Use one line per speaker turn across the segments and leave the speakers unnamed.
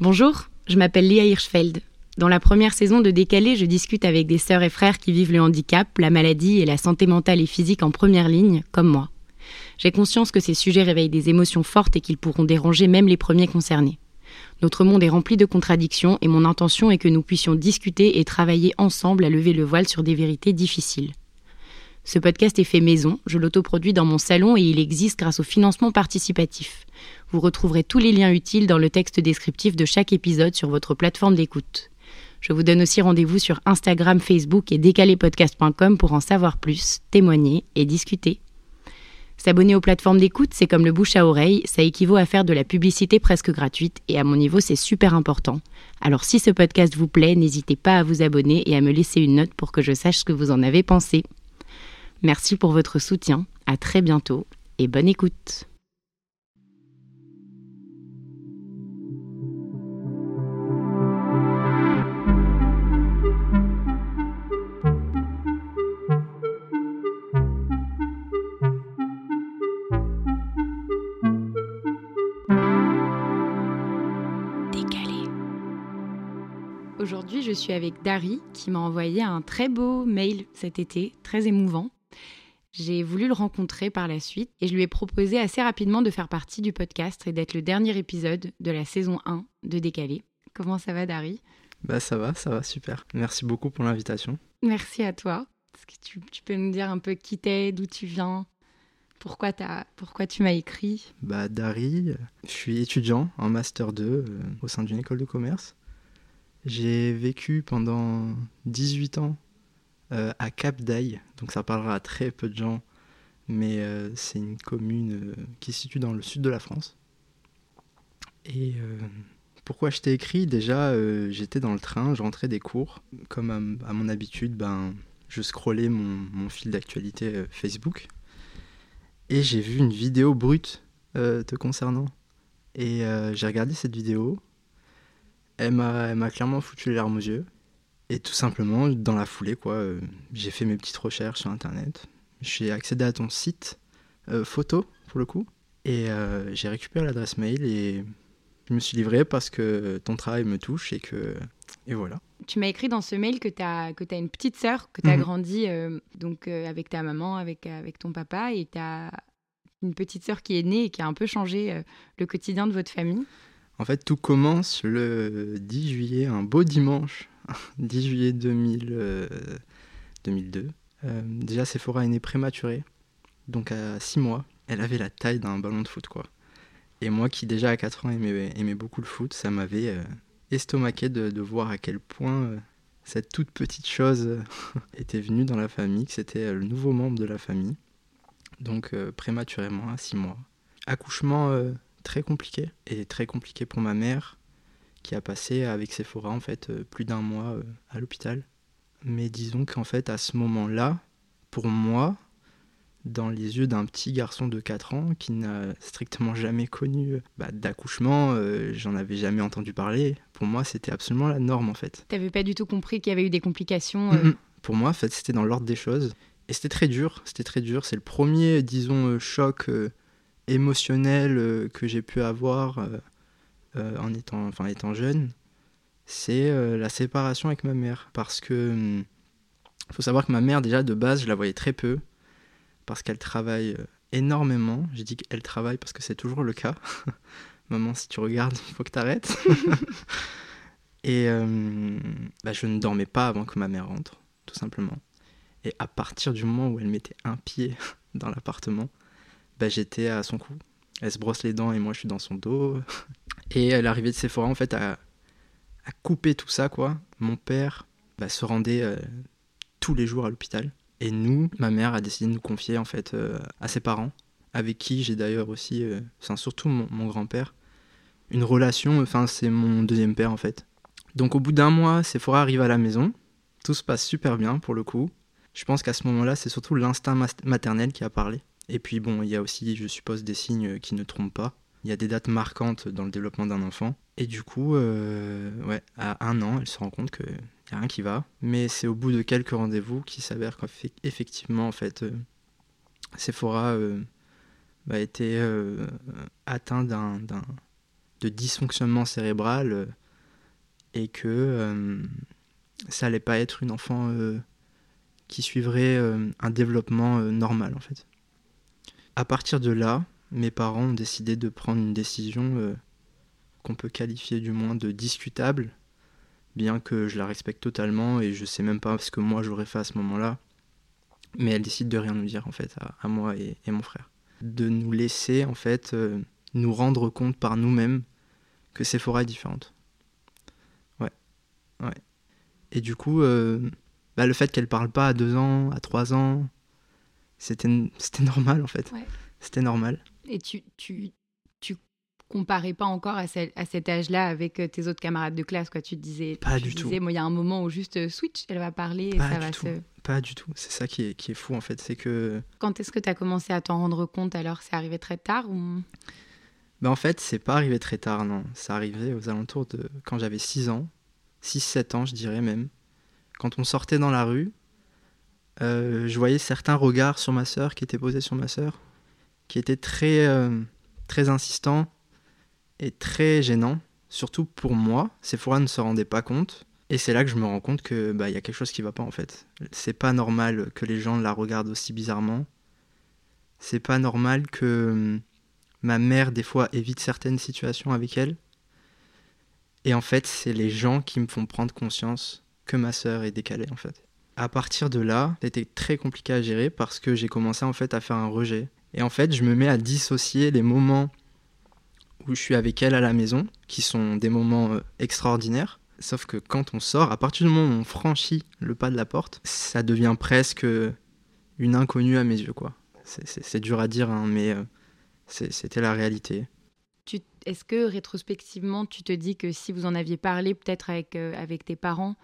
Bonjour, je m'appelle Lia Hirschfeld. Dans la première saison de Décalé, je discute avec des sœurs et frères qui vivent le handicap, la maladie et la santé mentale et physique en première ligne, comme moi. J'ai conscience que ces sujets réveillent des émotions fortes et qu'ils pourront déranger même les premiers concernés. Notre monde est rempli de contradictions et mon intention est que nous puissions discuter et travailler ensemble à lever le voile sur des vérités difficiles. Ce podcast est fait maison, je l'autoproduis dans mon salon et il existe grâce au financement participatif. Vous retrouverez tous les liens utiles dans le texte descriptif de chaque épisode sur votre plateforme d'écoute. Je vous donne aussi rendez-vous sur Instagram, Facebook et décalépodcast.com pour en savoir plus, témoigner et discuter. S'abonner aux plateformes d'écoute, c'est comme le bouche à oreille, ça équivaut à faire de la publicité presque gratuite et à mon niveau, c'est super important. Alors si ce podcast vous plaît, n'hésitez pas à vous abonner et à me laisser une note pour que je sache ce que vous en avez pensé. Merci pour votre soutien, à très bientôt et bonne écoute. Aujourd'hui, je suis avec Dari qui m'a envoyé un très beau mail cet été, très émouvant. J'ai voulu le rencontrer par la suite et je lui ai proposé assez rapidement de faire partie du podcast et d'être le dernier épisode de la saison 1 de Décalé. Comment ça va, Dari?
Bah ça va, ça va, super. Merci beaucoup pour l'invitation.
Merci à toi. Est-ce que tu, tu, peux nous dire un peu qui t'es, d'où tu viens? Pourquoi, as, pourquoi tu m'as écrit?
Bah Dari, je suis étudiant en Master 2 euh, au sein d'une école de commerce. J'ai vécu pendant 18 ans à Cap d'Aille, donc ça parlera à très peu de gens, mais euh, c'est une commune euh, qui se situe dans le sud de la France. Et pourquoi je t'ai écrit? Déjà, j'étais dans le train, je rentrais des cours. Comme à, mon habitude, ben, je scrollais mon, mon fil d'actualité Facebook. Et j'ai vu une vidéo brute te concernant. Et j'ai regardé cette vidéo. Elle m'a clairement foutu les larmes aux yeux. Et tout simplement, dans la foulée, quoi, euh, j'ai fait mes petites recherches sur Internet. J'ai accédé à ton site euh, photo, pour le coup. Et euh, j'ai récupéré l'adresse mail et je me suis livré parce que ton travail me touche et que... Et voilà.
Tu m'as écrit dans ce mail que tu as, que as une petite sœur, que tu as mhm. grandi donc, avec ta maman, avec, avec ton papa, et tu as une petite sœur qui est née et qui a un peu changé le quotidien de votre famille.
En fait, tout commence le 10 juillet, un beau dimanche 10 juillet 2000, 2002. Euh, euh, déjà, Sephora est née prématurée, donc à 6 mois. Elle avait la taille d'un ballon de foot, quoi. Et moi, qui déjà à 4 ans aimais, aimais beaucoup le foot, ça m'avait euh, estomaqué de, de, voir à quel point cette toute petite chose était venue dans la famille, que c'était le nouveau membre de la famille. Donc prématurément, à 6 mois. Accouchement très compliqué, et très compliqué pour ma mère, qui a passé avec Sephora en fait euh, plus d'un mois euh, à l'hôpital. Mais disons qu'en fait à ce moment-là, pour moi, dans les yeux d'un petit garçon de 4 ans qui n'a strictement jamais connu bah, d'accouchement, euh, j'en avais jamais entendu parler. Pour moi, c'était absolument la norme en fait.
T'avais pas du tout compris qu'il y avait eu des complications
Pour moi, en fait, c'était dans l'ordre des choses. Et c'était très dur, c'était très dur. C'est le premier, disons, choc émotionnel que j'ai pu avoir euh, en étant, enfin, étant jeune, c'est euh, la séparation avec ma mère. Parce que il hum, faut savoir que ma mère, déjà de base, je la voyais très peu, parce qu'elle travaille euh, énormément. J'ai dit qu'elle travaille parce que c'est toujours le cas. Maman, si tu regardes, il faut que tu arrêtes. Et bah, je ne dormais pas avant que ma mère rentre, tout simplement. Et à partir du moment où elle mettait un pied dans l'appartement, bah, j'étais à son cou. Elle se brosse les dents et moi je suis dans son dos. Et l'arrivée de Sephora, en fait, a, a, coupé tout ça, quoi. Mon père bah, se rendait euh, tous les jours à l'hôpital. Et nous, ma mère a décidé de nous confier, en fait, euh, à ses parents, avec qui j'ai d'ailleurs aussi, euh, surtout mon, mon grand-père, une relation, enfin, c'est mon deuxième père, en fait. Donc, au bout d'un mois, Sephora arrive à la maison. Tout se passe super bien, pour le coup. Je pense qu'à ce moment-là, c'est surtout l'instinct maternel qui a parlé. Et puis, bon, il y a aussi, je suppose, des signes qui ne trompent pas il y a des dates marquantes dans le développement d'un enfant. Et du coup, euh, ouais, à un an, elle se rend compte qu'il n'y a rien qui va. Mais c'est au bout de quelques rendez-vous qu'il s'avère qu'effectivement, en fait, euh, Sephora euh, a été atteint d'un de dysfonctionnement cérébral et que ça allait pas être une enfant qui suivrait un développement normal en fait. À partir de là, mes parents ont décidé de prendre une décision qu'on peut qualifier du moins de discutable, bien que je la respecte totalement et je sais même pas ce que moi j'aurais fait à ce moment-là. Mais elle décide de rien nous dire en fait à, moi et, mon frère. De nous laisser en fait nous rendre compte par nous-mêmes que Sephora est différente. Ouais. Ouais. Et du coup, euh, bah, le fait qu'elle parle pas à deux ans, à trois ans, c'était normal en fait. C'était normal.
Et tu, tu, tu comparais pas encore à, à cet âge-là avec euh, tes autres camarades de classe, quoi. Tu te disais,
pas
du
tout.
Moi, il y a un moment où juste euh, switch, elle va parler
et
ça va
tout. Pas du tout. C'est ça qui est, qui est fou en fait, c'est que.
Quand est-ce que tu as commencé à t'en rendre compte alors? C'est arrivé très tard ou?
Ben en fait, c'est pas arrivé très tard, non. Ça arrivait aux alentours de quand j'avais 6 ans, 6-7 ans, je dirais même. Quand on sortait dans la rue, euh, je voyais certains regards sur ma sœur qui étaient posés sur ma sœur, qui étaient très, euh, très insistants et très gênants, surtout pour moi. Sephora ne se rendait pas compte. Et c'est là que je me rends compte que bah, y a quelque chose qui va pas en fait. C'est pas normal que les gens la regardent aussi bizarrement. C'est pas normal que Ma mère, des fois, évite certaines situations avec elle. Et en fait, c'est les gens qui me font prendre conscience que ma sœur est décalée, en fait. À partir de là, c'était très compliqué à gérer parce que j'ai commencé en fait à faire un rejet. Et en fait, je me mets à dissocier les moments où je suis avec elle à la maison, qui sont des moments euh, extraordinaires. Sauf que quand on sort, à partir du moment où on franchit le pas de la porte, ça devient presque une inconnue à mes yeux, quoi. C'est dur à dire, hein, mais euh, c'était la réalité.
Est-ce que rétrospectivement, tu te dis que si vous en aviez parlé peut-être avec, euh, avec tes parents,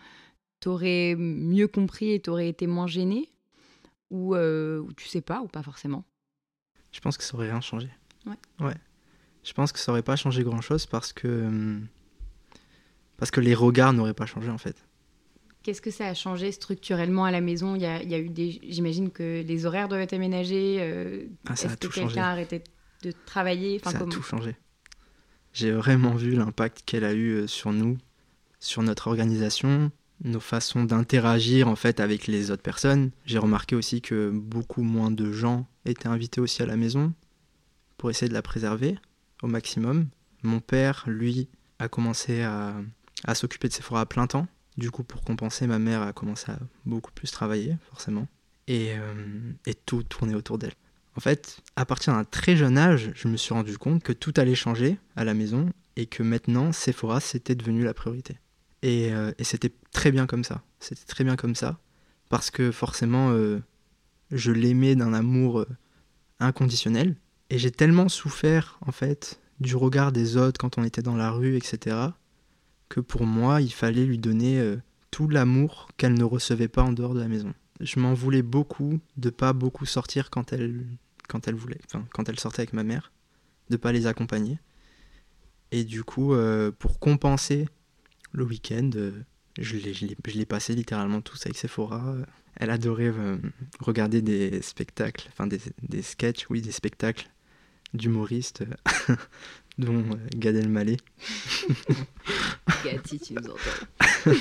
tu aurais mieux compris et tu aurais été moins gêné ou, euh, ou, tu sais pas, ou pas forcément?
Je pense que ça aurait rien changé.
Ouais.
ouais. Je pense que ça aurait pas changé grand-chose parce que, hum, parce que les regards n'auraient pas changé en fait.
Qu'est-ce que ça a changé structurellement à la maison? Il y, a, il y a, eu des, j'imagine que les horaires doivent être aménagés. Euh,
ah, ça
Est-ce
que
quelqu'un a arrêté de travailler?
Ça a tout changé. J'ai vraiment vu l'impact qu'elle a eu euh, sur nous, sur notre organisation, nos façons d'interagir en fait avec les autres personnes. J'ai remarqué aussi que beaucoup moins de gens étaient invités aussi à la maison pour essayer de la préserver au maximum. Mon père, lui, a commencé à, s'occuper de forêts à plein temps. Du coup, pour compenser, ma mère a commencé à beaucoup plus travailler, forcément. Et, euh, et tout tournait autour d'elle. En fait, à partir d'un très jeune âge, je me suis rendu compte que tout allait changer à la maison et que maintenant, Sephora, c'était devenu la priorité. Et, euh, c'était très bien comme ça. C'était très bien comme ça. Parce que forcément, euh, je l'aimais d'un amour euh, inconditionnel. Et j'ai tellement souffert, en fait, du regard des autres quand on était dans la rue, etc., que pour moi, il fallait lui donner tout l'amour qu'elle ne recevait pas en dehors de la maison. Je m'en voulais beaucoup de pas beaucoup sortir quand elle quand elle voulait, quand elle sortait avec ma mère, de pas les accompagner. Et du coup, euh, pour compenser le week-end, euh, je l'ai passé littéralement tous avec Sephora. Elle adorait euh, regarder des spectacles, enfin des, des sketchs, oui, des spectacles d'humoristes, dont Gad Elmaleh.
Gatti, tu nous entends.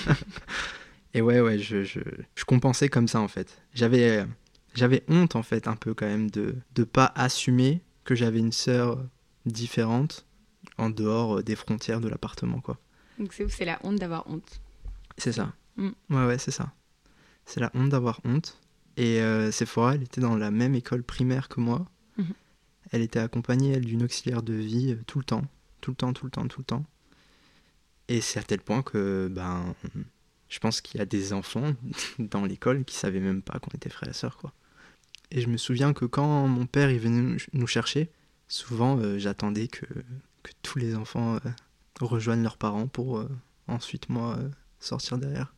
Et ouais, ouais, je, je, je compensais comme ça en fait. J'avais j'avais honte en fait un peu quand même de ne pas assumer que j'avais une sœur différente en dehors euh, des frontières de l'appartement quoi.
Donc c'est c'est la honte d'avoir honte.
C'est ça. Mm. Ouais ouais c'est ça. C'est la honte d'avoir honte. Et euh, Sephora, elle était dans la même école primaire que moi. Mhm. Elle était accompagnée elle d'une auxiliaire de vie euh, tout le temps, tout le temps, tout le temps, tout le temps. Et c'est à tel point que ben je pense qu'il y a des enfants dans l'école qui savaient même pas qu'on était frères et sœurs quoi. Et je me souviens que quand mon père il venait nous chercher, souvent euh, j'attendais que, que, tous les enfants euh, rejoignent leurs parents pour ensuite moi sortir derrière.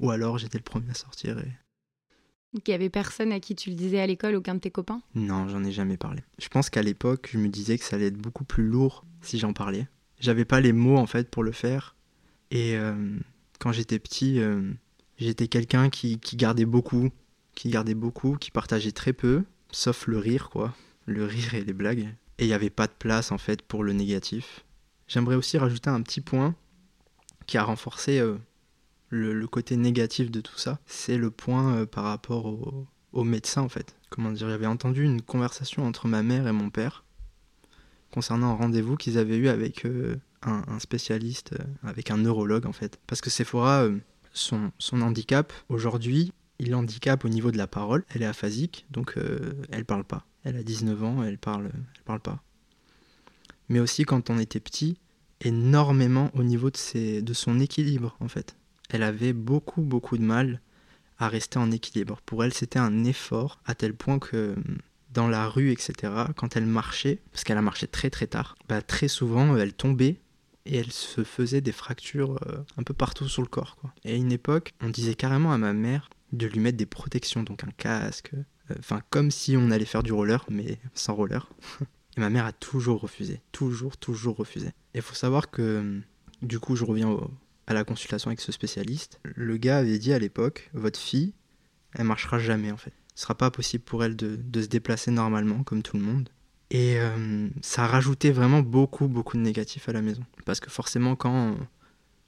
Ou alors j'étais le premier à sortir. Et...
Donc il y avait personne à qui tu le disais à l'école, aucun de tes copains?
Non, j'en ai jamais parlé. Je pense qu'à l'époque, je me disais que ça allait être beaucoup plus lourd si j'en parlais. J'avais pas les mots en fait pour le faire. Et quand j'étais petit, j'étais quelqu'un qui, qui gardait beaucoup qui gardait beaucoup, qui partageait très peu, sauf le rire, quoi. Le rire et les blagues. Et il n'y avait pas de place, en fait, pour le négatif. J'aimerais aussi rajouter un petit point qui a renforcé le, côté négatif de tout ça. C'est le point par rapport au, médecin en fait. Comment dire J'avais entendu une conversation entre ma mère et mon père concernant un rendez-vous qu'ils avaient eu avec un, spécialiste, avec un neurologue en fait. Parce que Sephora, son, handicap aujourd'hui, il handicape au niveau de la parole. Elle est aphasique, donc euh, elle parle pas. Elle a 19 ans, elle parle, elle parle pas. Mais aussi quand on était petit, énormément au niveau de son équilibre en fait. Elle avait beaucoup beaucoup de mal à rester en équilibre. Pour elle, c'était un effort à tel point que dans la rue, etc., quand elle marchait, parce qu'elle a marché très très tard, bah, très souvent elle tombait et elle se faisait des fractures euh, un peu partout sur le corps. Et à une époque, on disait carrément à ma mère de lui mettre des protections, donc un casque, euh, enfin comme si on allait faire du roller, mais sans roller. Et ma mère a toujours refusé, toujours, toujours refusé. Et il faut savoir que, du coup, je reviens à la consultation avec ce spécialiste. Le gars avait dit à l'époque, votre fille, elle marchera jamais en fait. Ce sera pas possible pour elle de, de se déplacer normalement, comme tout le monde. Et euh, ça a rajouté vraiment beaucoup, beaucoup de négatifs à la maison. Parce que forcément, quand,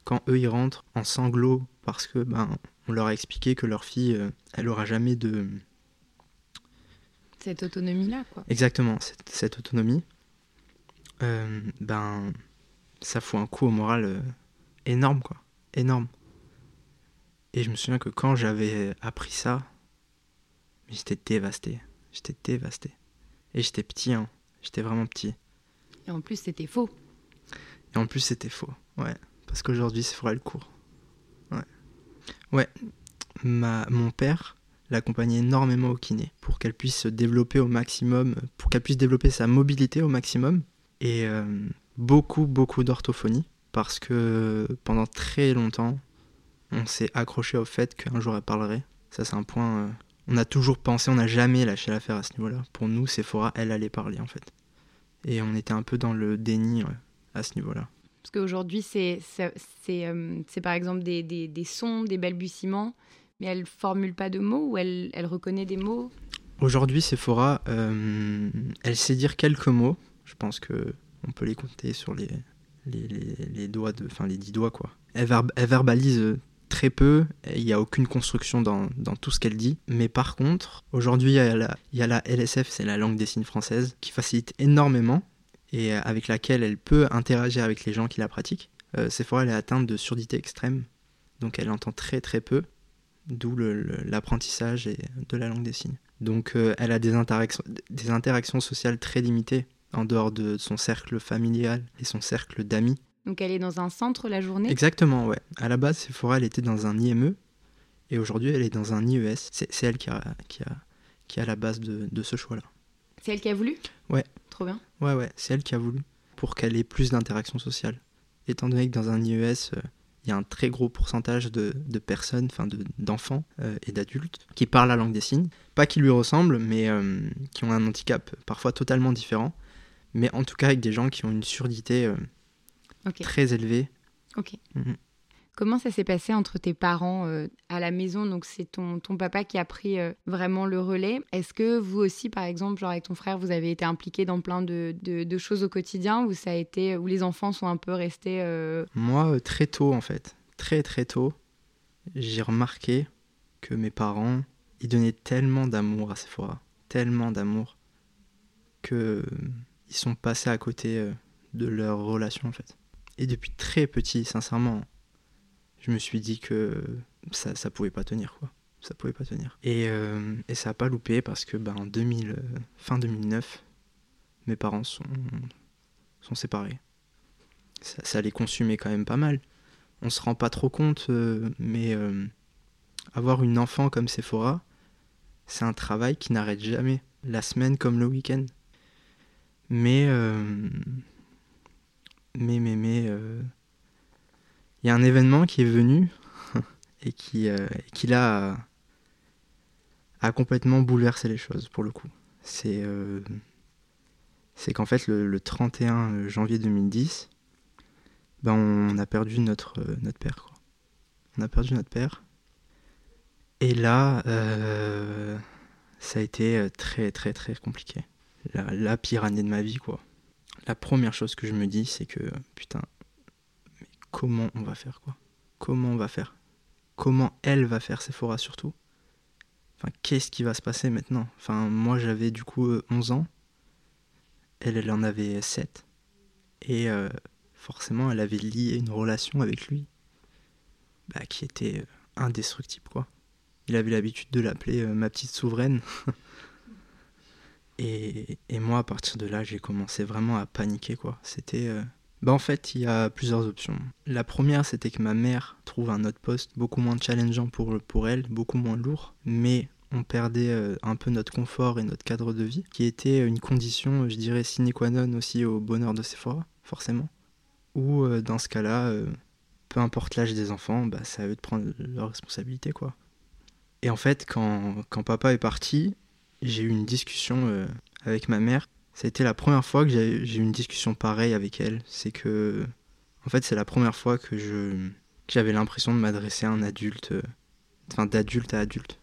quand eux, ils rentrent en sanglots, parce que ben, on leur a expliqué que leur fille, euh, elle aura jamais de...
Cette autonomie-là, quoi.
Exactement, cette, cette autonomie. Euh, ben, ça fout un coup au moral énorme, quoi. Énorme. Et je me souviens que quand j'avais appris ça, j'étais dévasté. J'étais dévasté. Et j'étais petit, hein. J'étais vraiment petit.
Et en plus, c'était faux.
Et en plus, c'était faux, ouais. Parce qu'aujourd'hui, c'est le court. Ouais. Ouais. Ma, mon père l'accompagnait énormément au kiné pour qu'elle puisse se développer au maximum, pour qu'elle puisse développer sa mobilité au maximum. Et euh, beaucoup, beaucoup d'orthophonie. Parce que pendant très longtemps, on s'est accroché au fait qu'un jour elle parlerait. Ça, c'est un point euh, on a toujours pensé, on n'a jamais lâché l'affaire à ce niveau-là. Pour nous, Sephora, elle allait parler en fait. Et on était un peu dans le déni à ce niveau-là.
Parce qu'aujourd'hui, c'est euh, par exemple des, des, des, sons, des balbutiements, mais elle formule pas de mots ou elle, elle reconnaît des mots?
Aujourd'hui, Sephora, euh, elle sait dire quelques mots. Je pense que on peut les compter sur les, les, doigts, de, enfin les dix doigts quoi. Elle, verbalise très peu, il n'y a aucune construction dans, dans tout ce qu'elle dit. Mais par contre, aujourd'hui, il, y a la LSF, c'est la langue des signes française, qui facilite énormément et avec laquelle elle peut interagir avec les gens qui la pratiquent. Euh, Sephora, elle est atteinte de surdité extrême, donc elle entend très très peu, d'où l'apprentissage de la langue des signes. Donc euh, elle a des interactions sociales très limitées en dehors de son cercle familial et son cercle d'amis.
Donc elle est dans un centre la journée?
Exactement, ouais. À la base, Sephora, elle était dans un IME et aujourd'hui, elle est dans un IES. C'est elle qui a, qui, a, qui a la base de, de ce choix-là.
C'est elle qui a voulu?
Ouais.
Trop bien.
Ouais, ouais, c'est elle qui a voulu pour qu'elle ait plus d'interaction sociale. Étant donné que dans un IES, euh, il y a un très gros pourcentage de, de personnes, enfin d'enfants euh, et d'adultes qui parlent la langue des signes. Pas qui lui ressemblent, mais euh, qui ont un handicap parfois totalement différent. Mais en tout cas avec des gens qui ont une surdité très élevé.
Ok. Mhm. Comment ça s'est passé entre tes parents euh, à la maison? Donc c'est ton, ton papa qui a pris euh, vraiment le relais. Est-ce que vous aussi, par exemple, genre avec ton frère, vous avez été impliqué dans plein de, de, choses au quotidien où ça a été où les enfants sont un peu restés euh,
Moi, très tôt en fait, très très tôt, j'ai remarqué que mes parents, ils donnaient tellement d'amour à Sephora, tellement d'amour que ils sont passés à côté de leur relation en fait. Et depuis très petit, sincèrement, je me suis dit que ça, ça pouvait pas tenir, quoi. Ça pouvait pas tenir. Et, euh, et ça a pas loupé parce que, ben, en 2000, euh, fin 2009, mes parents sont, sont séparés. Ça, les consumait quand même pas mal. On se rend pas trop compte, euh, mais avoir une enfant comme Sephora, c'est un travail qui n'arrête jamais, la semaine comme le week-end. Mais mais, mais, mais, euh, il y a un événement qui est venu et qui, euh, qui là a, complètement bouleversé les choses pour le coup. C'est euh, c'est qu'en fait, le, 31 janvier 2010, ben, on a perdu notre, notre père. Quoi. On a perdu notre père. Et là, ça a été très, très, très compliqué. La, pire année de ma vie, quoi la première chose que je me dis, c'est que putain, mais comment on va faire quoi? Comment on va faire? Comment elle va faire Sephora surtout? Enfin, qu'est-ce qui va se passer maintenant? Enfin, moi j'avais du coup 11 ans, elle, elle en avait 7. Et euh, forcément, elle avait lié une relation avec lui bah, qui était euh, indestructible quoi. Il avait l'habitude de l'appeler euh, ma petite souveraine. et, moi, à partir de là, j'ai commencé vraiment à paniquer quoi. C'était bah en fait, il y a plusieurs options. La première, c'était que ma mère trouve un autre poste beaucoup moins challengeant pour, pour elle, beaucoup moins lourd, mais on perdait euh, un peu notre confort et notre cadre de vie, qui était une condition, je dirais, sine qua non aussi au bonheur de Sephora, forcément. Ou euh, dans ce cas-là, euh, peu importe l'âge des enfants, bah, c'est à eux de prendre leurs responsabilités, quoi. Et en fait, quand, quand papa est parti, j'ai eu une discussion avec ma mère ça a été la première fois que j'ai eu une discussion pareille avec elle. C'est que, en fait, c'est la première fois que j'avais l'impression de m'adresser à un adulte, euh, enfin d'adulte à adulte.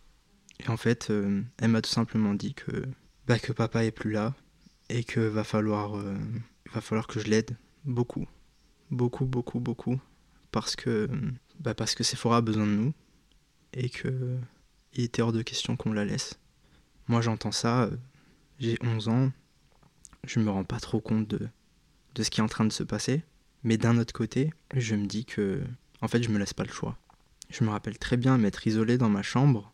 Et en fait, euh, elle m'a tout simplement dit que, bah, que papa est plus là et que va falloir, euh, va falloir que je l'aide beaucoup, beaucoup, beaucoup, beaucoup, parce que, bah, parce que Sephora a besoin de nous et que il était hors de question qu'on la laisse. Moi, j'entends ça. J'ai 11 ans, je me rends pas trop compte de, ce qui est en train de se passer. Mais d'un autre côté, je me dis que, en fait, je me laisse pas le choix. Je me rappelle très bien m'être isolé dans ma chambre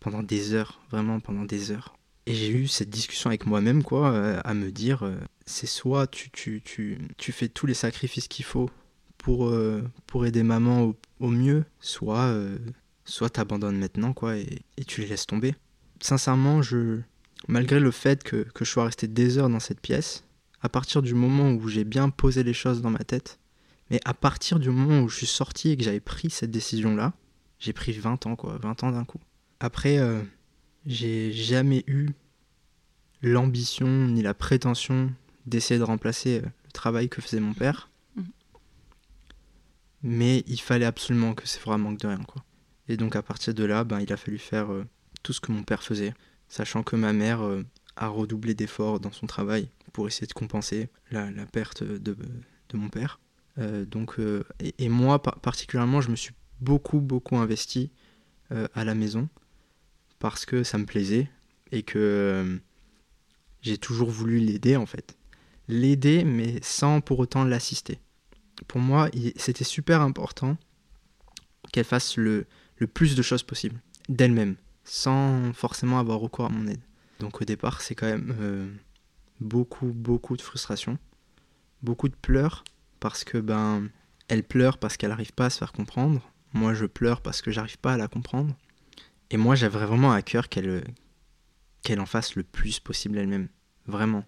pendant des heures, vraiment pendant des heures. Et j'ai eu cette discussion avec moi-même, quoi, euh, à me dire, euh, c'est soit tu, tu, tu, fais tous les sacrifices qu'il faut pour, euh, pour aider maman au, mieux, soit, soit t'abandonnes maintenant, quoi, et tu les laisses tomber. Sincèrement, je, malgré le fait que, je sois resté des heures dans cette pièce, à partir du moment où j'ai bien posé les choses dans ma tête, mais à partir du moment où je suis sorti et que j'avais pris cette décision-là, j'ai pris 20 ans, quoi, 20 ans d'un coup. Après, euh, j'ai jamais eu l'ambition ni la prétention d'essayer de remplacer euh, le travail que faisait mon père. Mmh. Mais il fallait absolument que c'est vraiment manque de rien, quoi. Et donc à partir de là, ben, il a fallu faire euh, tout ce que mon père faisait sachant que ma mère euh, a redoublé d'efforts dans son travail pour essayer de compenser la, perte de, mon père. Euh, donc, euh, et, moi particulièrement, je me suis beaucoup beaucoup investi à la maison parce que ça me plaisait et que j'ai toujours voulu l'aider en fait. L'aider mais sans pour autant l'assister. Pour moi, c'était super important qu'elle fasse le, le plus de choses possible d'elle-même sans forcément avoir recours à mon aide. Donc au départ, c'est quand même euh, beaucoup, beaucoup de frustration, beaucoup de pleurs, parce que ben, elle pleure parce qu'elle n'arrive pas à se faire comprendre. Moi, je pleure parce que j'arrive pas à la comprendre. Et moi, j'avais vraiment à cœur qu'elle qu'elle en fasse le plus possible elle-même, vraiment.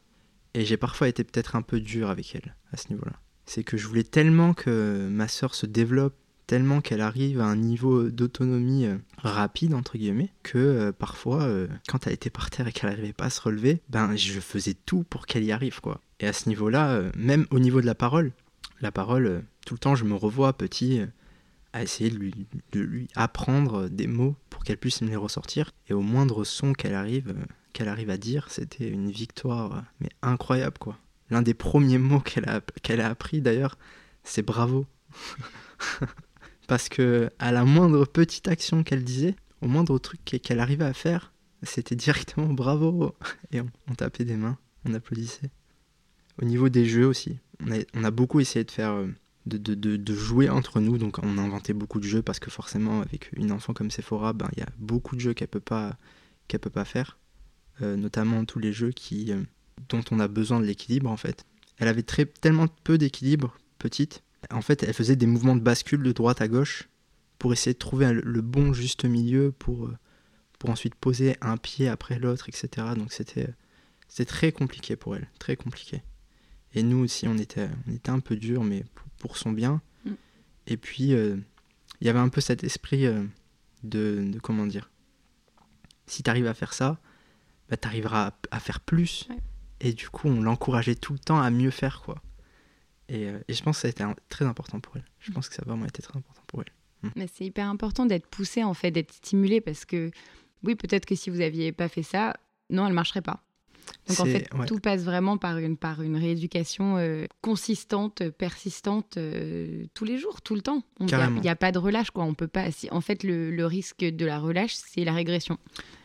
Et j'ai parfois été peut-être un peu dur avec elle à ce niveau-là. C'est que je voulais tellement que ma sœur se développe tellement qu'elle arrive à un niveau d'autonomie euh, rapide entre guillemets que euh, parfois euh, quand elle était par terre et qu'elle n'arrivait pas à se relever ben je faisais tout pour qu'elle y arrive quoi. Et à ce niveau là même au niveau de la parole la parole tout le temps je me revois petit à essayer de lui, de lui apprendre des mots pour qu'elle puisse me les ressortir. Et au moindre son qu'elle arrive qu'elle arrive à dire c'était une victoire mais incroyable quoi. L'un des premiers mots qu'elle a, qu'elle a appris d'ailleurs c'est bravo parce que à la moindre petite action qu'elle disait, au moindre truc qu'elle arrivait à faire, c'était directement bravo et on, tapait des mains, on applaudissait. Au niveau des jeux aussi, on a, beaucoup essayé de faire euh, de, jouer entre nous, donc on a inventé beaucoup de jeux parce que forcément avec une enfant comme Sephora, ben, il y a beaucoup de jeux qu'elle peut pas qu'elle peut pas faire, euh, notamment tous les jeux qui euh, dont on a besoin de l'équilibre en fait. Elle avait très, tellement peu d'équilibre petite en fait, elle faisait des mouvements de bascule de droite à gauche pour essayer de trouver le bon juste milieu pour, euh, pour ensuite poser un pied après l'autre, etc. Donc c'était très compliqué pour elle, très compliqué. Et nous aussi, on était, on était un peu dur, mais pour, son bien. Mm. Et puis, euh, il y avait un peu cet esprit euh, de, comment dire, si tu arrives à faire ça, bah, tu arriveras à, faire plus. Et du coup, on l'encourageait tout le temps à mieux faire, quoi. Euh, et, je pense que ça a été très important pour elle. Je pense que ça a vraiment été très important pour elle.
Mm. Mais c'est hyper important d'être poussé, en fait, d'être stimulé, parce que oui, peut-être que si vous n'aviez pas fait ça, non, elle ne marcherait pas. Donc en fait,
ouais.
tout passe vraiment par une, par une rééducation euh, consistante, persistante, euh, tous les jours, tout le temps. Il n'y a, pas de relâche, quoi. On peut pas. si- en fait, le, le risque de la relâche, c'est la régression.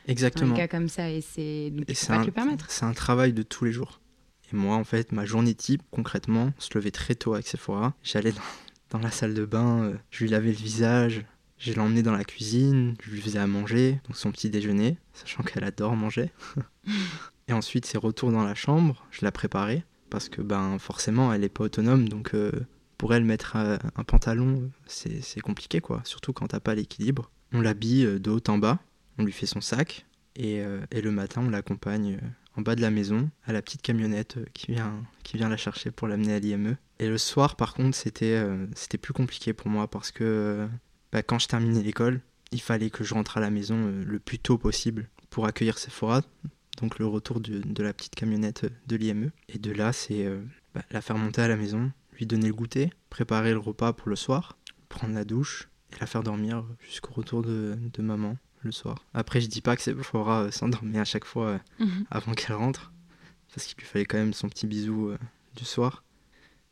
Dans
Exactement.
un cas comme ça, et c'est. Pas
un,
te le permettre.
c'est un travail de tous les jours. Et moi, en fait, ma journée type, concrètement, se levait très tôt avec Sephora. J'allais dans, la salle de bain, euh, je lui lavais le visage, je l'emmenais dans la cuisine, je lui faisais à manger, donc son petit déjeuner, sachant qu'elle adore manger. et ensuite, ses retours dans la chambre, je la préparais, parce que ben forcément, elle n'est pas autonome, donc euh, pour elle, mettre euh, un pantalon, c'est compliqué, quoi. Surtout quand t'as pas l'équilibre. On l'habille de haut en bas, on lui fait son sac, et, et le matin, on l'accompagne en bas de la maison à la petite camionnette euh, qui vient, qui vient la chercher pour l'amener à l'IME. Et le soir, par contre, c'était euh, c'était plus compliqué pour moi parce que euh, bah, quand je terminais l'école, il fallait que je rentre à la maison le plus tôt possible pour accueillir Sephora. Donc le retour de, de la petite camionnette de l'IME. Et de là, c'est bah, la faire monter à la maison, lui donner le goûter, préparer le repas pour le soir, prendre la douche et la faire dormir jusqu'au retour de, de maman le soir. Après, je dis pas que Sephora euh, s'endormait à chaque fois euh,
Mhm.
avant qu'elle rentre, parce qu'il lui fallait quand même son petit bisou euh, du soir.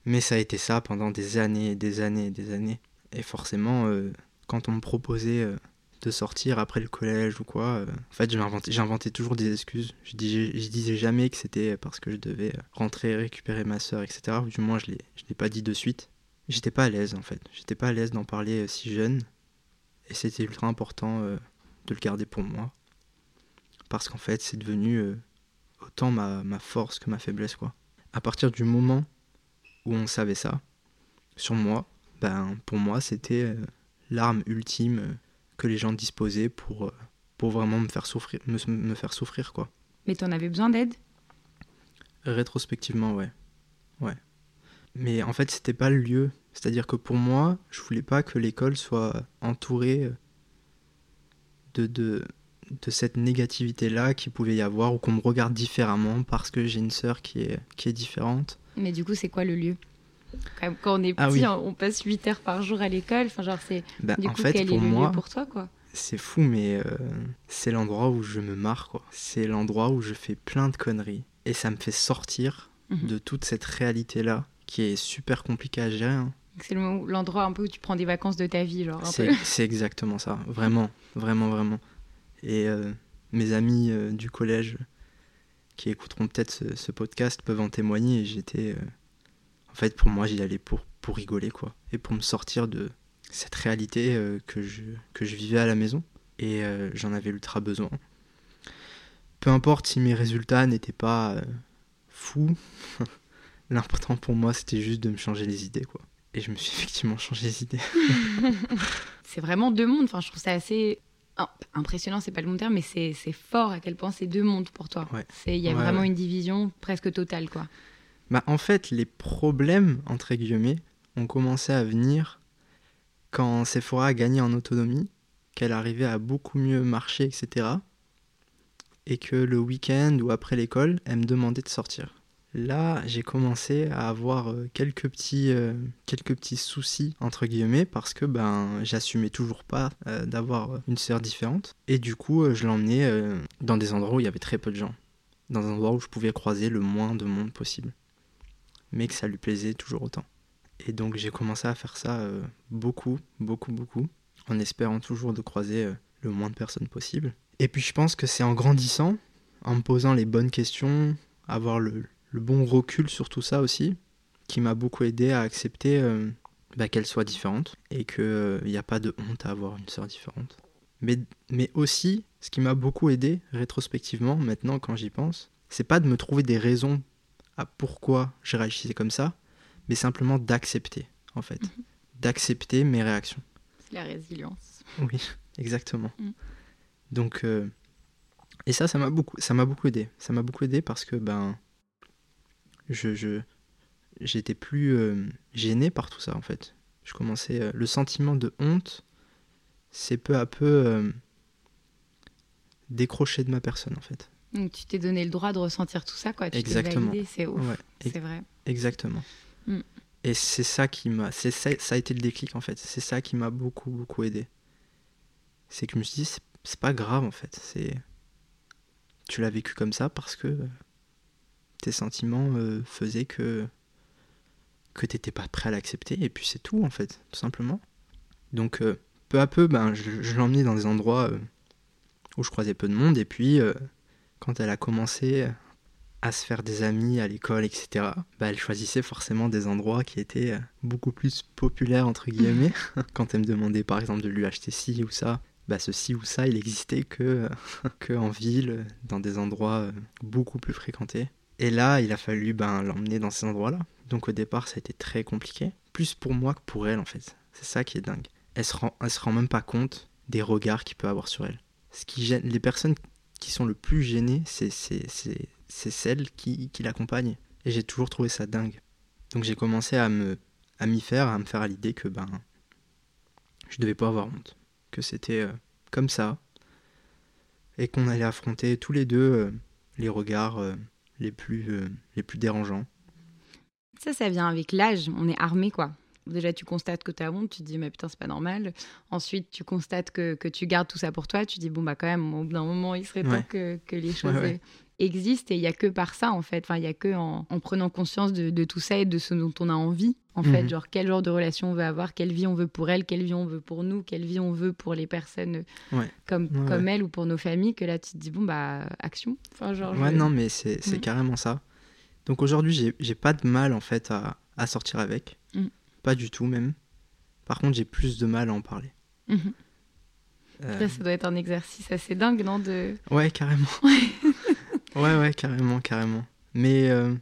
Mais ça a été ça pendant des années, et des années, et des années. Et forcément, euh, quand on me proposait euh, de sortir après le collège ou quoi, euh, en fait, j'inventais, toujours des excuses. Je disais, je disais jamais que c'était parce que je devais rentrer, récupérer ma soeur, etc. Ou du moins, je l'ai, je l'ai pas dit de suite. J'étais pas à l'aise en fait. J'étais pas à l'aise d'en parler si jeune. Et c'était ultra important de le garder pour moi. Parce qu'en fait, c'est devenu euh, autant ma, ma force que ma faiblesse, quoi. À partir du moment où on savait ça, sur moi, ben, pour moi, c'était euh, l'arme ultime euh, que les gens disposaient pour, pour vraiment me faire souffrir, me, me faire souffrir, quoi.
Mais t'en avais besoin d'aide?
Rétrospectivement, ouais. Ouais. Mais en fait, c'était pas le lieu. C'est-à-dire que pour moi, je voulais pas que l'école soit entourée de, de, de cette négativité-là qu'il pouvait y avoir ou qu'on me regarde différemment parce que j'ai une sœur qui est, qui est différente.
Mais du coup, c'est quoi le lieu? Quand, même, quand on est petit,
Ah oui.
on passe 8 heures par jour à l'école. Enfin, genre, c'est.
Bah,
Du
en
coup,
fait,
quel
pour
est le
moi,
lieu pour toi, quoi?
c'est fou, mais euh, c'est l'endroit où je me marre, quoi. C'est l'endroit où je fais plein de conneries. Et ça me fait sortir
Mhm.
de toute cette réalité-là qui est super compliquée à gérer. hein.
C'est l'endroit un peu où tu prends des vacances de ta vie, genre
C'est exactement ça, vraiment, vraiment, vraiment. Et euh, mes amis euh, du collège qui écouteront peut-être ce, ce podcast peuvent en témoigner. J'étais. euh, en fait, pour moi, j'y allais pour, pour rigoler, quoi. Et pour me sortir de cette réalité que, je, que je vivais à la maison. Et j'en avais ultra besoin. Peu importe si mes résultats n'étaient pas fous, l'important pour moi, c'était juste de me changer les idées, quoi. Et je me suis effectivement changé les idées.
C'est vraiment deux mondes. Enfin, je trouve ça assez impressionnant, c'est pas le bon terme, mais c'est fort à quel point c'est deux mondes pour toi.
Ouais.
Il y a
Ouais,
vraiment
ouais.
une division presque totale, quoi.
Bah, en fait, les problèmes, entre guillemets, ont commencé à venir quand Sephora a gagné en autonomie, qu'elle arrivait à beaucoup mieux marcher, etc. Et que le week-end ou après l'école, elle me demandait de sortir. Là, j'ai commencé à avoir euh, quelques petits, euh, quelques petits soucis, entre guillemets, parce que ben, j'assumais toujours pas euh, d'avoir une sœur différente. Et du coup, je l'emmenais dans des endroits où il y avait très peu de gens. Dans un endroit où je pouvais croiser le moins de monde possible mais que ça lui plaisait toujours autant. Et donc j'ai commencé à faire ça beaucoup, beaucoup, beaucoup, en espérant toujours de croiser le moins de personnes possible. Et puis je pense que c'est en grandissant, en me posant les bonnes questions, avoir le, le bon recul sur tout ça aussi, qui m'a beaucoup aidé à accepter euh, bah, qu'elle soit différente et qu'il n'y a pas de honte à avoir une sœur différente. Mais, mais aussi, ce qui m'a beaucoup aidé rétrospectivement, maintenant quand j'y pense, c'est pas de me trouver des raisons à pourquoi je réagissais comme ça, mais simplement d'accepter, en fait. D'accepter mes réactions.
C'est la résilience.
Oui, exactement.
Mm.
Donc, euh, et ça, ça m'a beaucoup, ça m'a beaucoup aidé. Ça m'a beaucoup aidé parce que, ben, je, je, j'étais plus euh, gêné par tout ça, en fait. Je commençais, euh, le sentiment de honte, c'est peu à peu euh, décroché de ma personne, en fait.
Donc tu t'es donné le droit de ressentir tout ça, quoi. Tu
Exactement.
c'est ouf.
Ouais,
C'est vrai.
Exactement.
Mm.
Et c'est ça qui m'a. c'est Ça, ça a été le déclic en fait. C'est ça qui m'a beaucoup, beaucoup aidé. C'est que je me suis dit, c'est- c'est pas grave en fait. C'est. Tu l'as vécu comme ça parce que tes sentiments euh, faisaient que que t'étais pas prêt à l'accepter et puis c'est tout en fait tout simplement. Donc euh, peu à peu ben je, je l'emmenais dans des endroits euh, où je croisais peu de monde et puis quand elle a commencé à se faire des amis à l'école etc bah elle choisissait forcément des endroits qui étaient beaucoup plus populaires entre guillemets. Quand elle me demandait par exemple de lui acheter ci ou ça bah ceci ou ça il existait que que en ville dans des endroits beaucoup plus fréquentés et là il a fallu ben l'emmener dans ces endroits là donc au départ ça a été très compliqué. Plus pour moi que pour elle en fait. C'est ça qui est dingue. Elle se rend elle se rend même pas compte des regards qu'il peut avoir sur elle. Ce qui gêne les personnes qui sont le plus gênées c'est celles qui qui l'accompagnent et j'ai toujours trouvé ça dingue. Donc j'ai commencé à me à m'y faire à me faire à l'idée que ben je devais pas avoir honte. Que c'était euh, comme ça. Et qu'on allait affronter tous les deux euh, les regards euh, les plus euh, les plus dérangeants
Ça, ça vient avec l'âge. On est armé, quoi. Déjà, tu constates que tu as honte, tu te dis, mais putain, c'est pas normal. Ensuite, tu constates que, que tu gardes tout ça pour toi. Tu dis, bon, bah, quand même, au bout d'un moment, il serait temps
Ouais.
que, que les choses
Ouais, ouais.
Euh, existent. Et il n'y a que par ça, en fait. Enfin, il n'y a que en, en prenant conscience de, de tout ça et de ce dont on a envie, en fait.
Mhm.
Genre, quel genre de relation on veut avoir, quelle vie on veut pour elle, quelle vie on veut pour nous, quelle vie on veut pour les personnes
Ouais.
comme,
Ouais,
comme
ouais.
elle ou pour nos familles. Que là, tu te dis, bon, bah, action. Enfin, genre,
Ouais,
je-
non, mais c'est c'est
Mm.
carrément ça. Donc aujourd'hui, j'ai pas de mal en fait à, à sortir avec.
Mm.
Pas du tout même. Par contre, j'ai plus de mal à en parler.
Mhm.
Euh,
Ça, ça doit être un exercice assez dingue, non de...
Ouais, carrément. ouais, ouais, carrément, carrément. Mais euh,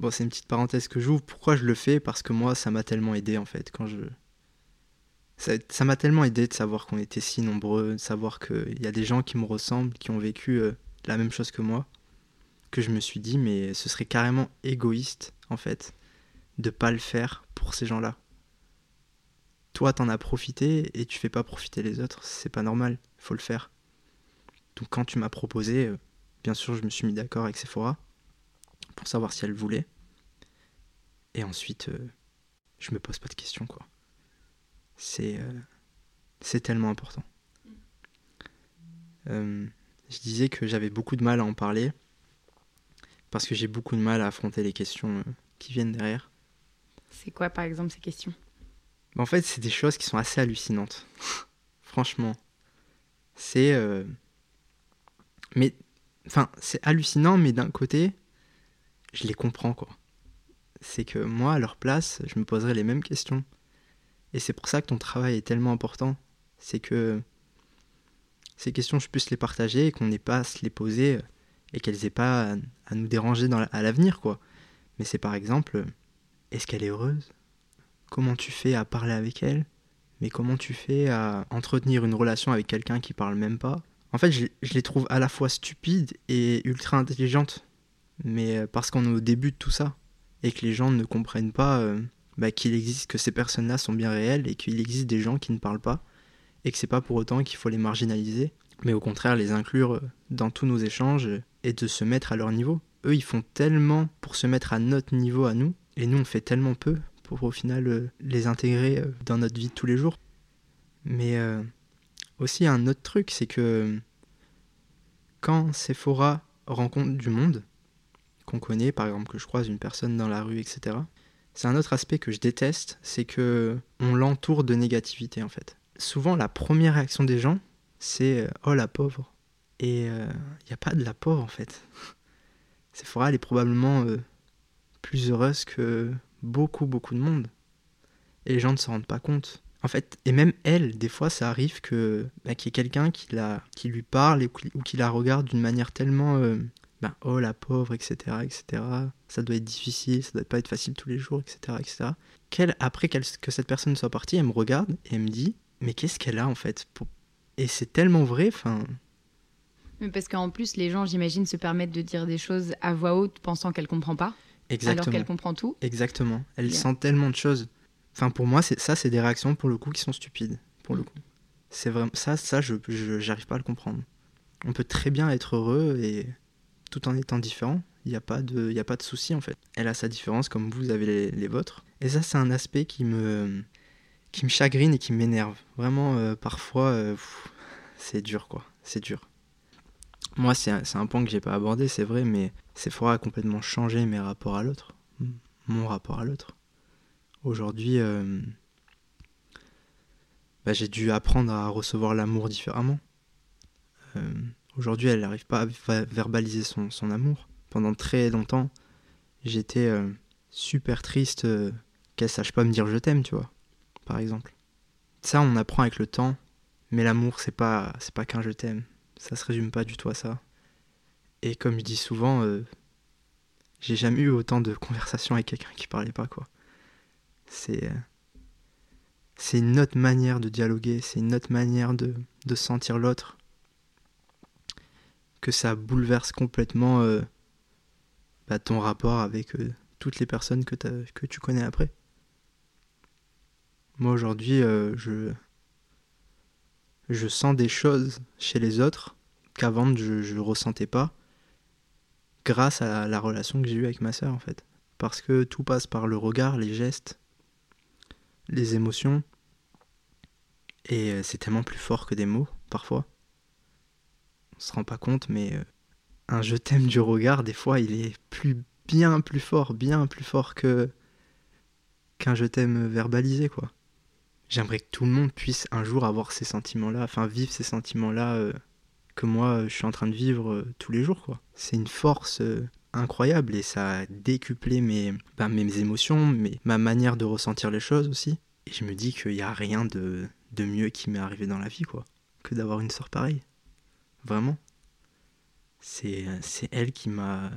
bon, c'est une petite parenthèse que j'ouvre. Pourquoi je le fais? Parce que moi, ça m'a tellement aidé en fait quand je. Ça m'a tellement aidé de savoir qu'on était si nombreux, de savoir qu'il y a des gens qui me ressemblent, qui ont vécu euh, la même chose que moi, que je me suis dit, mais ce serait carrément égoïste en fait de pas le faire pour ces gens-là. Toi, t'en as profité et tu fais pas profiter les autres, c'est pas normal, faut le faire. Donc quand tu m'as proposé, euh, bien sûr, je me suis mis d'accord avec Sephora pour savoir si elle voulait. Et ensuite, euh, je me pose pas de questions, quoi. C'est euh, c'est tellement important. Euh, je disais que j'avais beaucoup de mal à en parler parce que j'ai beaucoup de mal à affronter les questions qui viennent derrière.
C'est quoi, par exemple, ces questions?
En fait, c'est des choses qui sont assez hallucinantes. Franchement. C'est. Mais. Enfin, c'est hallucinant, mais d'un côté, je les comprends, quoi. C'est que moi, à leur place, je me poserais les mêmes questions. Et c'est pour ça que ton travail est tellement important. C'est que ces questions, je puisse les partager et qu'on n'ait pas à se les poser et qu'elles aient pas à, nous déranger à l'avenir, quoi. Mais c'est par exemple, est-ce qu'elle est heureuse? Comment tu fais à parler avec elle, mais comment tu fais à entretenir une relation avec quelqu'un qui parle même pas? En fait, je, les trouve à la fois stupides et ultra intelligentes, mais euh, parce qu'on est au début de tout ça. Et que les gens ne comprennent pas euh, bah, qu'il existe que ces personnes-là sont bien réelles et qu'il existe des gens qui ne parlent pas. Et que c'est pas pour autant qu'il faut les marginaliser, mais au contraire les inclure euh, dans tous nos échanges et de se mettre à leur niveau. Eux, ils font tellement pour se mettre à notre niveau à nous, et nous, on fait tellement peu pour au final les intégrer dans notre vie de tous les jours. Mais aussi un autre truc, c'est que quand Sephora rencontre du monde, qu'on connaît, par exemple que je croise une personne dans la rue, etc., c'est un autre aspect que je déteste, c'est que on l'entoure de négativité en fait. Souvent, la première réaction des gens, c'est euh, oh la pauvre. Et il n'y a pas de la pauvre en fait. Sephora, elle est probablement euh, plus heureuse que beaucoup, beaucoup de monde. Et les gens ne s'en rendent pas compte. En fait, et même elle, des fois, ça arrive que bah, qu'il y ait quelqu'un qui, la, qui lui parle et, ou qui la regarde d'une manière tellement euh, bah, oh la pauvre, etc., etc. Ça doit être difficile, ça doit pas être facile tous les jours, etc., etc. Qu'elle, après qu'elle- que cette personne soit partie, elle me regarde et elle me dit mais qu'est-ce qu'elle a en fait pour... Et c'est tellement vrai, enfin,
Mais Parce qu'en plus, les gens, j'imagine, se permettent de dire des choses à voix haute pensant qu'elle comprend pas, alors
exactement.
qu'elle comprend tout.
Exactement. Elle sent tellement de choses. Enfin, pour moi, c'est ça, c'est des réactions pour le coup qui sont stupides. Pour le coup, c'est vraiment ça, ça, je, j'arrive pas à le comprendre. On peut très bien être heureux et tout en étant différent. Il n'y a pas de, il a pas de souci en fait. Elle a sa différence comme vous avez les, les vôtres. Et ça, c'est un aspect qui me, qui me chagrine et qui m'énerve. Vraiment, euh, parfois, euh, c'est dur quoi. C'est dur. moi, c'est un, un, point que j'ai pas abordé, c'est vrai, mais Sephora a complètement changé mes rapports à l'autre, mon rapport à l'autre. Aujourd'hui, euh, bah, j'ai dû apprendre à recevoir l'amour différemment. Euh, aujourd'hui, elle n'arrive pas à verbaliser son, amour. Pendant très longtemps, j'étais euh, super triste qu'elle sache pas me dire je t'aime, tu vois, par exemple. Ça, on apprend avec le temps, mais l'amour, c'est pas, c'est pas qu'un je t'aime. Ça se résume pas du tout à ça. Et comme je dis souvent, j'ai jamais eu autant de conversations avec quelqu'un qui parlait pas, quoi. C'est c'est une autre manière de dialoguer, c'est une autre manière de, sentir l'autre. Que ça bouleverse complètement euh, bah, ton rapport avec euh, toutes les personnes que, tu connais après. Moi aujourd'hui, euh, je, je sens des choses chez les autres qu'avant je ne ressentais pas grâce à la relation que j'ai eue avec ma sœur en fait. Parce que tout passe par le regard, les gestes, les émotions. Et euh, c'est tellement plus fort que des mots, parfois. On se rend pas compte, mais euh, un je t'aime du regard, des fois, il est plus, bien plus fort, bien plus fort que qu'un je t'aime verbalisé, quoi. J'aimerais que tout le monde puisse un jour avoir ces sentiments-là, enfin vivre ces sentiments-là euh, que moi je suis en train de vivre tous les jours, quoi. C'est une force incroyable et ça a décuplé mes, bah, mes émotions, mais ma manière de ressentir les choses aussi. Et je me dis qu'il n'y a rien de, de mieux qui m'est arrivé dans la vie, quoi, que d'avoir une sœur pareille. Vraiment. C'est, c'est elle qui m'a,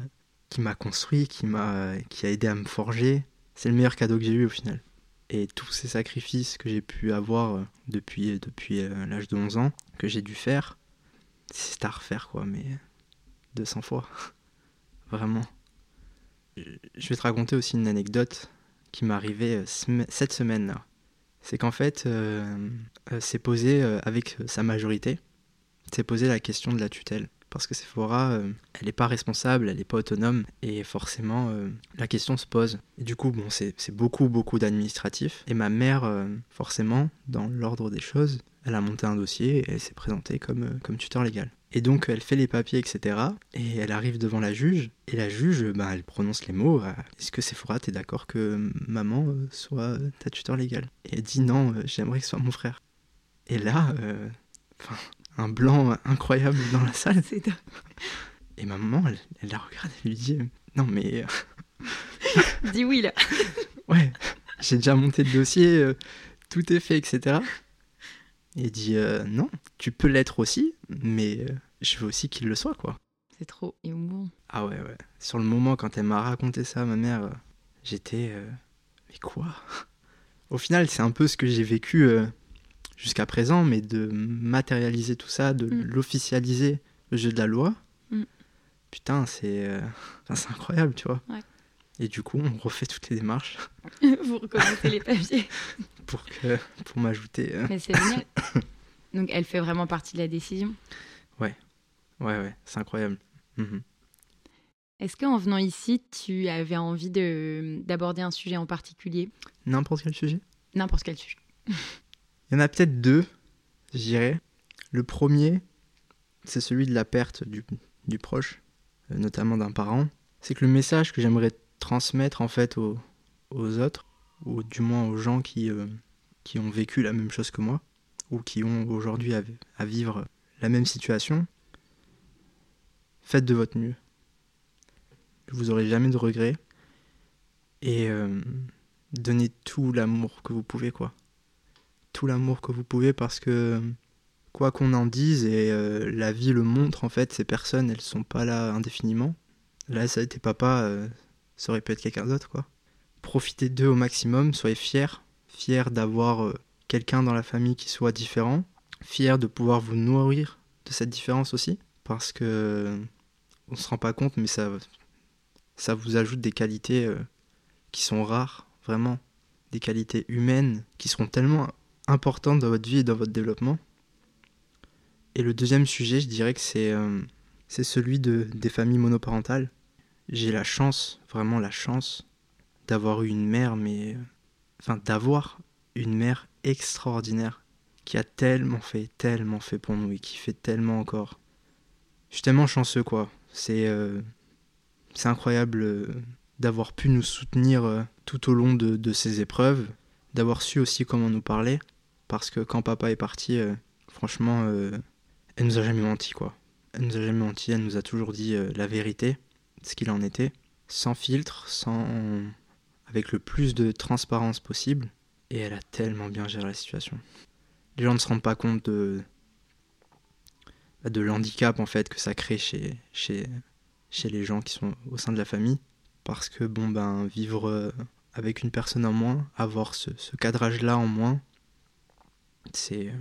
qui m'a construit, qui m'a, qui a aidé à me forger. C'est le meilleur cadeau que j'ai eu au final. Et tous ces sacrifices que j'ai pu avoir depuis, depuis euh, l'âge de 11 ans, que j'ai dû faire, c'est à refaire, quoi, mais 200 fois. Vraiment. Je vais te raconter aussi une anecdote qui m'est arrivée euh, cette semaine-là. C'est qu'en fait, euh, euh, c'est posé avec sa majorité, c'est posé la question de la tutelle. Parce que Sephora, elle n'est pas responsable, elle n'est pas autonome, et forcément, la question se pose. Du coup, bon, c'est beaucoup, beaucoup d'administratifs. Et ma mère, forcément, dans l'ordre des choses, elle a monté un dossier et elle s'est présentée comme, comme tuteur légal. Et donc elle fait les papiers, etc. Et elle arrive devant la juge. Et la juge, bah, elle prononce les mots. Euh, est-ce que Sephora, t'es d'accord que maman euh, soit ta tuteur légale Et elle dit non, euh, j'aimerais que ce soit mon frère. Et là, un blanc incroyable dans la salle. Et ma maman, elle, la regarde, elle lui dit non mais...
dis oui là.
ouais, j'ai déjà monté le dossier, tout est fait, etc. Et dit non, tu peux l'être aussi, mais je veux aussi qu'il le soit, quoi.
C'est trop émouvant.
Ah ouais, ouais. Sur le moment, quand elle m'a raconté ça, ma mère, euh, j'étais. Euh, mais quoi Au final, c'est un peu ce que j'ai vécu euh, jusqu'à présent, mais de matérialiser tout ça, de mm. l'officialiser, le jeu de la loi. Mm. Putain, c'est. c'est incroyable, tu vois. Ouais. Et du coup, on refait toutes les démarches.
Vous recommencez les papiers.
pour que, pour m'ajouter.
Mais c'est génial. Donc, elle fait vraiment partie de la décision
Ouais. Ouais, ouais, c'est incroyable. Mhm.
Est-ce qu'en venant ici, tu avais envie d'aborder un sujet en particulier?
N'importe quel sujet?
N'importe quel sujet.
Il y en a peut-être deux, je dirais. Le premier, c'est celui de la perte du, proche, euh, notamment d'un parent. C'est que le message que j'aimerais transmettre en fait aux, autres, ou du moins aux gens qui, euh, qui ont vécu la même chose que moi, ou qui ont aujourd'hui à, vivre la même situation, faites de votre mieux. Vous n'aurez jamais de regrets. Et euh, donnez tout l'amour que vous pouvez, quoi. Tout l'amour que vous pouvez parce que, quoi qu'on en dise, et euh, la vie le montre, en fait, ces personnes, elles sont pas là indéfiniment. Là, ça a été papa, euh, ça aurait pu être quelqu'un d'autre, quoi. Profitez d'eux au maximum, soyez fiers. Fiers d'avoir quelqu'un dans la famille qui soit différent. Fiers de pouvoir vous nourrir de cette différence aussi. Parce que on se rend pas compte, mais ça, ça vous ajoute des qualités euh, qui sont rares, vraiment. Des qualités humaines qui seront tellement importantes dans votre vie et dans votre développement. Et le deuxième sujet, je dirais que c'est euh, celui de, des familles monoparentales. J'ai la chance, vraiment la chance, d'avoir eu une mère, mais. Enfin, d'avoir une mère extraordinaire qui a tellement fait, tellement fait pour nous et qui fait tellement encore je suis tellement chanceux, quoi. C'est euh, c'est incroyable euh, d'avoir pu nous soutenir euh, tout au long de, de ces épreuves, d'avoir su aussi comment nous parler, parce que quand papa est parti, franchement, elle nous a jamais menti, quoi. Elle nous a jamais menti, elle nous a toujours dit la vérité, ce qu'il en était, sans filtre, sans avec le plus de transparence possible, et elle a tellement bien géré la situation. Les gens ne se rendent pas compte de, de l'handicap en fait que ça crée chez, chez, chez les gens qui sont au sein de la famille. Parce que bon ben vivre euh, avec une personne en moins, avoir ce, ce cadrage-là en moins, c'est. Euh,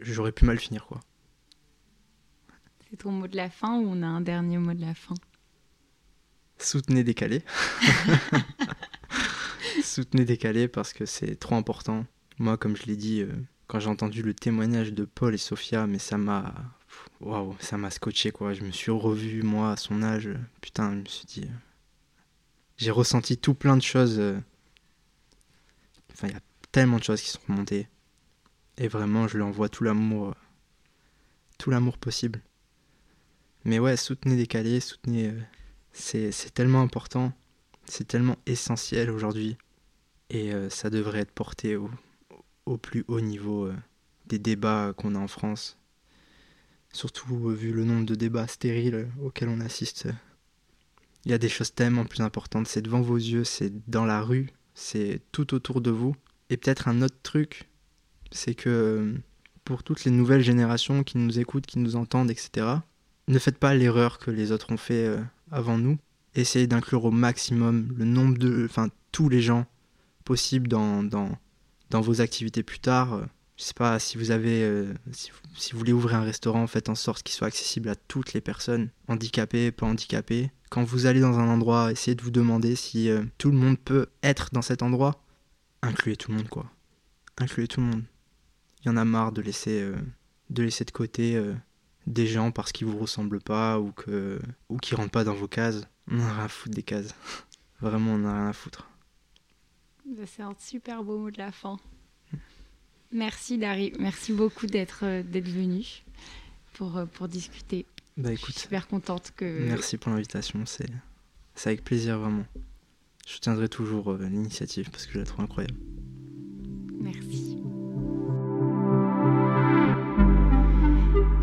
j'aurais pu mal finir quoi.
C'est ton mot de la fin ou on a un dernier mot de la fin?
Soutenez décalé. Soutenez décalé parce que c'est trop important. Moi, comme je l'ai dit, euh, quand j'ai entendu le témoignage de Paul et Sophia, mais ça m'a. Waouh, ça m'a scotché quoi. Je me suis revu, moi, à son âge. Putain, je me suis dit. J'ai ressenti tout plein de choses. Enfin, il y a tellement de choses qui sont remontées. Et vraiment, je lui envoie tout l'amour. Tout l'amour possible. Mais ouais, soutenez Décalé, soutenez. Euh, c'est tellement important. C'est tellement essentiel aujourd'hui. Et euh, ça devrait être porté au, au plus haut niveau euh, des débats qu'on a en France. Surtout euh, vu le nombre de débats stériles euh, auxquels on assiste. Il y a des choses tellement plus importantes. C'est devant vos yeux, c'est dans la rue, c'est tout autour de vous. Et peut-être un autre truc, c'est que pour toutes les nouvelles générations qui nous écoutent, qui nous entendent, etc., ne faites pas l'erreur que les autres ont fait avant nous. Essayez d'inclure au maximum le nombre de. Enfin, tous les gens possibles dans, dans, dans vos activités plus tard. Euh, je sais pas si vous avez, euh, si, vous, voulez ouvrir un restaurant, faites en sorte qu'il soit accessible à toutes les personnes, handicapées, pas handicapées. Quand vous allez dans un endroit, essayez de vous demander si euh, tout le monde peut être dans cet endroit. Incluez tout le monde, quoi. Incluez tout le monde. Il y en a marre de laisser, de laisser de côté des gens parce qu'ils vous ressemblent pas ou que ou qui rentrent pas dans vos cases. On a rien à foutre des cases. Vraiment, on a rien à foutre.
Bah, c'est un super beau mot de la fin. Merci Dari, merci beaucoup d'être euh, d'être venu pour, euh, pour discuter.
Bah écoute,
je suis super contente que.
Merci pour l'invitation, c'est avec plaisir vraiment. Je tiendrai toujours euh, l'initiative parce que je la trouve incroyable.
Merci.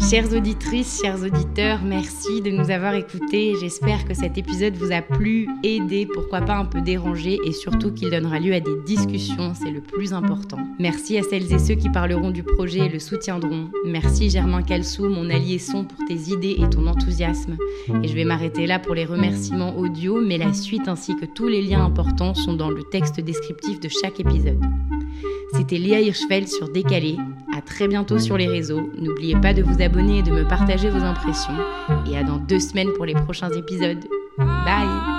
Chères auditrices, chers auditeurs, merci de nous avoir écoutés. J'espère que cet épisode vous a plu, aidé, pourquoi pas un peu dérangé et surtout qu'il donnera lieu à des discussions, c'est le plus important. Merci à celles et ceux qui parleront du projet et le soutiendront. Merci Germain Calsou, mon allié son, pour tes idées et ton enthousiasme. Et je vais m'arrêter là pour les remerciements audio, mais la suite ainsi que tous les liens importants sont dans le texte descriptif de chaque épisode. C'était Léa Hirschfeld sur Décalé. À très bientôt sur les réseaux. N'oubliez pas de vous abonner et de me partager vos impressions. Et à dans deux semaines pour les prochains épisodes. Bye